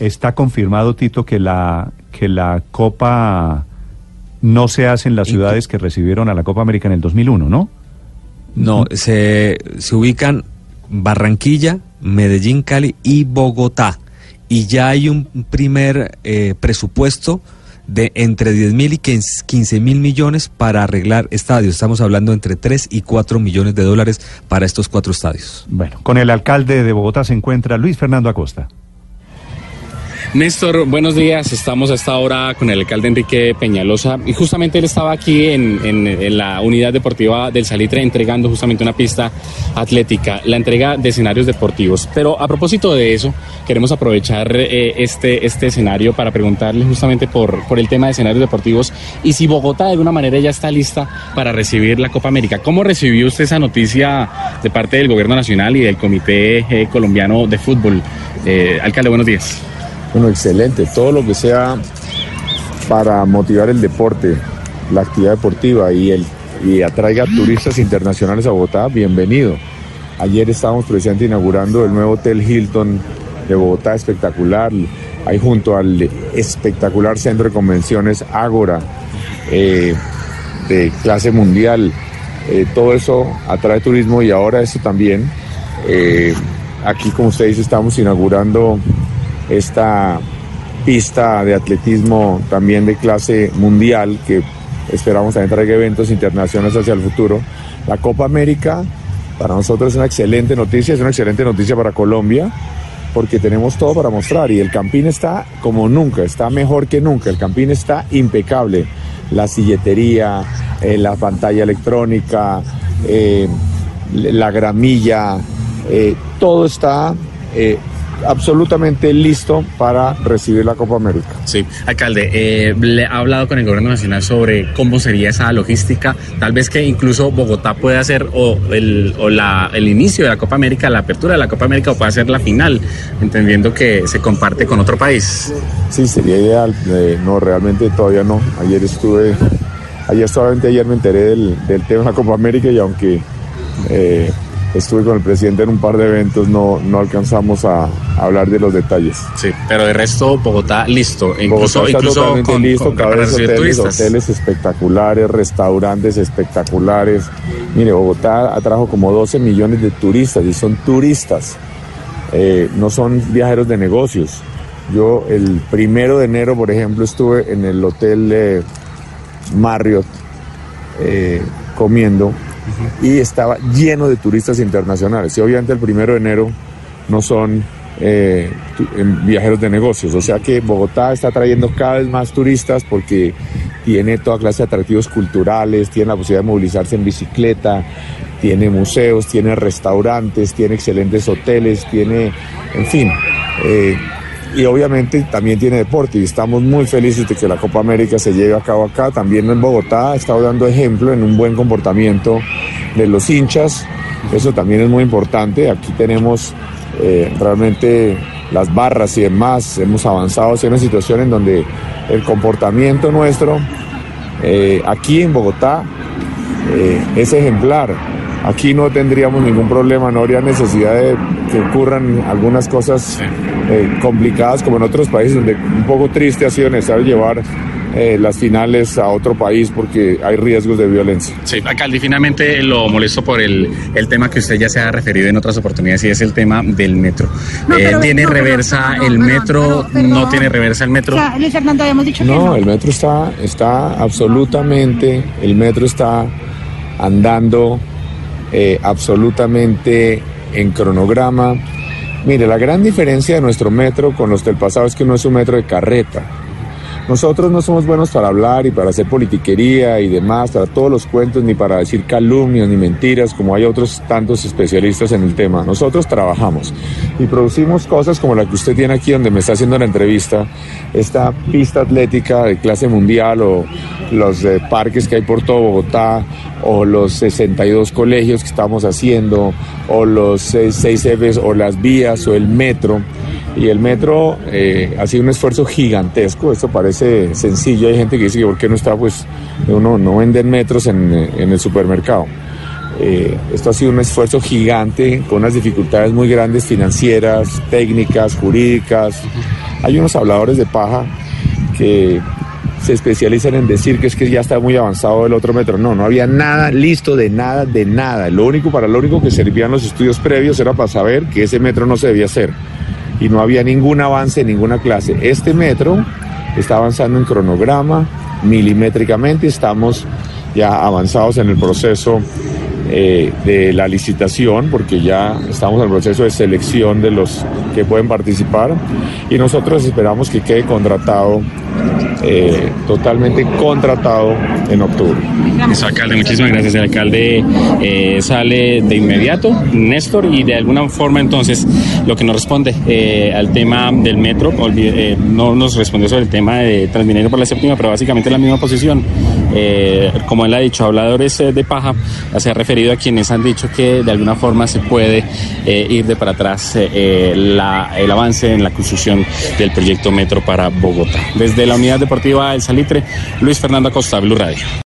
Está confirmado, Tito, que la, que la Copa no se hace en las ciudades que recibieron a la Copa América en el 2001, ¿no? No, se, se ubican Barranquilla, Medellín, Cali y Bogotá. Y ya hay un primer eh, presupuesto de entre 10 mil y 15 mil millones para arreglar estadios. Estamos hablando entre 3 y 4 millones de dólares para estos cuatro estadios. Bueno, con el alcalde de Bogotá se encuentra Luis Fernando Acosta. Néstor, buenos días. Estamos a esta hora con el alcalde Enrique Peñalosa y justamente él estaba aquí en, la unidad deportiva del Salitre entregando justamente una pista atlética, la entrega de escenarios deportivos. Pero a propósito de eso, queremos aprovechar eh, este, este escenario para preguntarle justamente por, por el tema de escenarios deportivos y si Bogotá de alguna manera ya está lista para recibir la Copa América. ¿Cómo recibió usted esa noticia de parte del Gobierno Nacional y del Comité eh, Colombiano de Fútbol? Eh, alcalde, buenos días. Bueno, excelente. Todo lo que sea para motivar el deporte, la actividad deportiva y, el, y atraiga turistas internacionales a Bogotá, bienvenido. Ayer estábamos presentes inaugurando el nuevo Hotel Hilton de Bogotá, espectacular. Ahí junto al espectacular centro de convenciones Ágora, eh, de clase mundial. Eh, todo eso atrae turismo y ahora eso también. Eh, aquí, como usted dice, estamos inaugurando esta pista de atletismo también de clase mundial que esperamos también traiga eventos internacionales hacia el futuro. La Copa América para nosotros es una excelente noticia, es una excelente noticia para Colombia porque tenemos todo para mostrar y el Campín está como nunca, está mejor que nunca, el Campín está impecable. La silletería, eh, la pantalla electrónica, eh, la gramilla, eh, todo está absolutamente listo para recibir la Copa América. Sí, alcalde, eh, le ha hablado con el gobierno nacional sobre cómo sería esa logística, tal vez que incluso Bogotá pueda hacer o el, o la, el inicio de la Copa América, la apertura de la Copa América o pueda ser la final, entendiendo que se comparte con otro país. Sí, sería ideal, eh, no, realmente todavía no, ayer estuve, ayer solamente ayer me enteré del, del tema de la Copa América y aunque... Eh, estuve con el presidente en un par de eventos, no, no alcanzamos a, hablar de los detalles. Sí, pero de resto Bogotá listo, incluso, Bogotá está incluso totalmente listo, hoteles, hoteles espectaculares, restaurantes espectaculares. Mire, Bogotá atrajo como 12 millones de turistas y son turistas, eh, no son viajeros de negocios. Yo el primero de enero, por ejemplo, estuve en el hotel Marriott eh, comiendo y estaba lleno de turistas internacionales. Y obviamente el primero de enero no son eh, viajeros de negocios. O sea que Bogotá está trayendo cada vez más turistas porque tiene toda clase de atractivos culturales, tiene la posibilidad de movilizarse en bicicleta, tiene museos, tiene restaurantes, tiene excelentes hoteles, tiene, en fin. Eh, y obviamente también tiene deporte y estamos muy felices de que la Copa América se lleve a cabo acá. También en Bogotá estado dando ejemplo en un buen comportamiento de los hinchas. Eso también es muy importante. Aquí tenemos eh, realmente las barras y demás. Hemos avanzado hacia una situación en donde el comportamiento nuestro eh, aquí en Bogotá eh, es ejemplar. Aquí no tendríamos ningún problema, no habría necesidad de que ocurran algunas cosas eh, complicadas como en otros países, donde un poco triste ha sido necesario llevar eh, las finales a otro país porque hay riesgos de violencia. Sí, alcalde, finalmente lo molesto por el, el tema que usted ya se ha referido en otras oportunidades y es el tema del metro. Eh, ¿Tiene reversa el metro? ¿No tiene reversa el metro? Luis Fernando, habíamos dicho que no. el metro está, está absolutamente, el metro está andando eh, absolutamente en cronograma. Mire, la gran diferencia de nuestro metro con los del pasado es que no es un metro de carreta. Nosotros no somos buenos para hablar y para hacer politiquería y demás, para todos los cuentos, ni para decir calumnias ni mentiras, como hay otros tantos especialistas en el tema. Nosotros trabajamos y producimos cosas como la que usted tiene aquí, donde me está haciendo la entrevista, esta pista atlética de clase mundial o los eh, parques que hay por todo Bogotá, o los 62 colegios que estamos haciendo, o los 6 Fs, o las vías, o el metro. Y el metro eh, ha sido un esfuerzo gigantesco. Esto parece sencillo. Hay gente que dice que por qué no está, pues, uno no venden metros en, el supermercado. Eh, esto ha sido un esfuerzo gigante con unas dificultades muy grandes financieras, técnicas, jurídicas, Hay unos habladores de paja que se especializan en decir que es que ya está muy avanzado el otro metro. No, no había nada listo de nada, de nada. Lo único, para lo único que servían los estudios previos era para saber que ese metro no se debía hacer. Y no había ningún avance en ninguna clase. Este metro está avanzando en cronograma, milimétricamente, estamos ya avanzados en el proceso eh, de la licitación, porque ya estamos en el proceso de selección de los que pueden participar y nosotros esperamos que quede contratado eh, totalmente contratado en octubre. Eso, alcalde, muchísimas gracias. El alcalde eh, sale de inmediato, Néstor, y de alguna forma entonces lo que nos responde eh, al tema del metro, no nos respondió sobre el tema de Transmilenio por la séptima, pero básicamente la misma posición. como él ha dicho, habladores de paja, se ha referido a quienes han dicho que de alguna forma se puede ir de para atrás el avance en la construcción del proyecto Metro para Bogotá. Desde la unidad deportiva El Salitre, Luis Fernando Acosta, Blue Radio.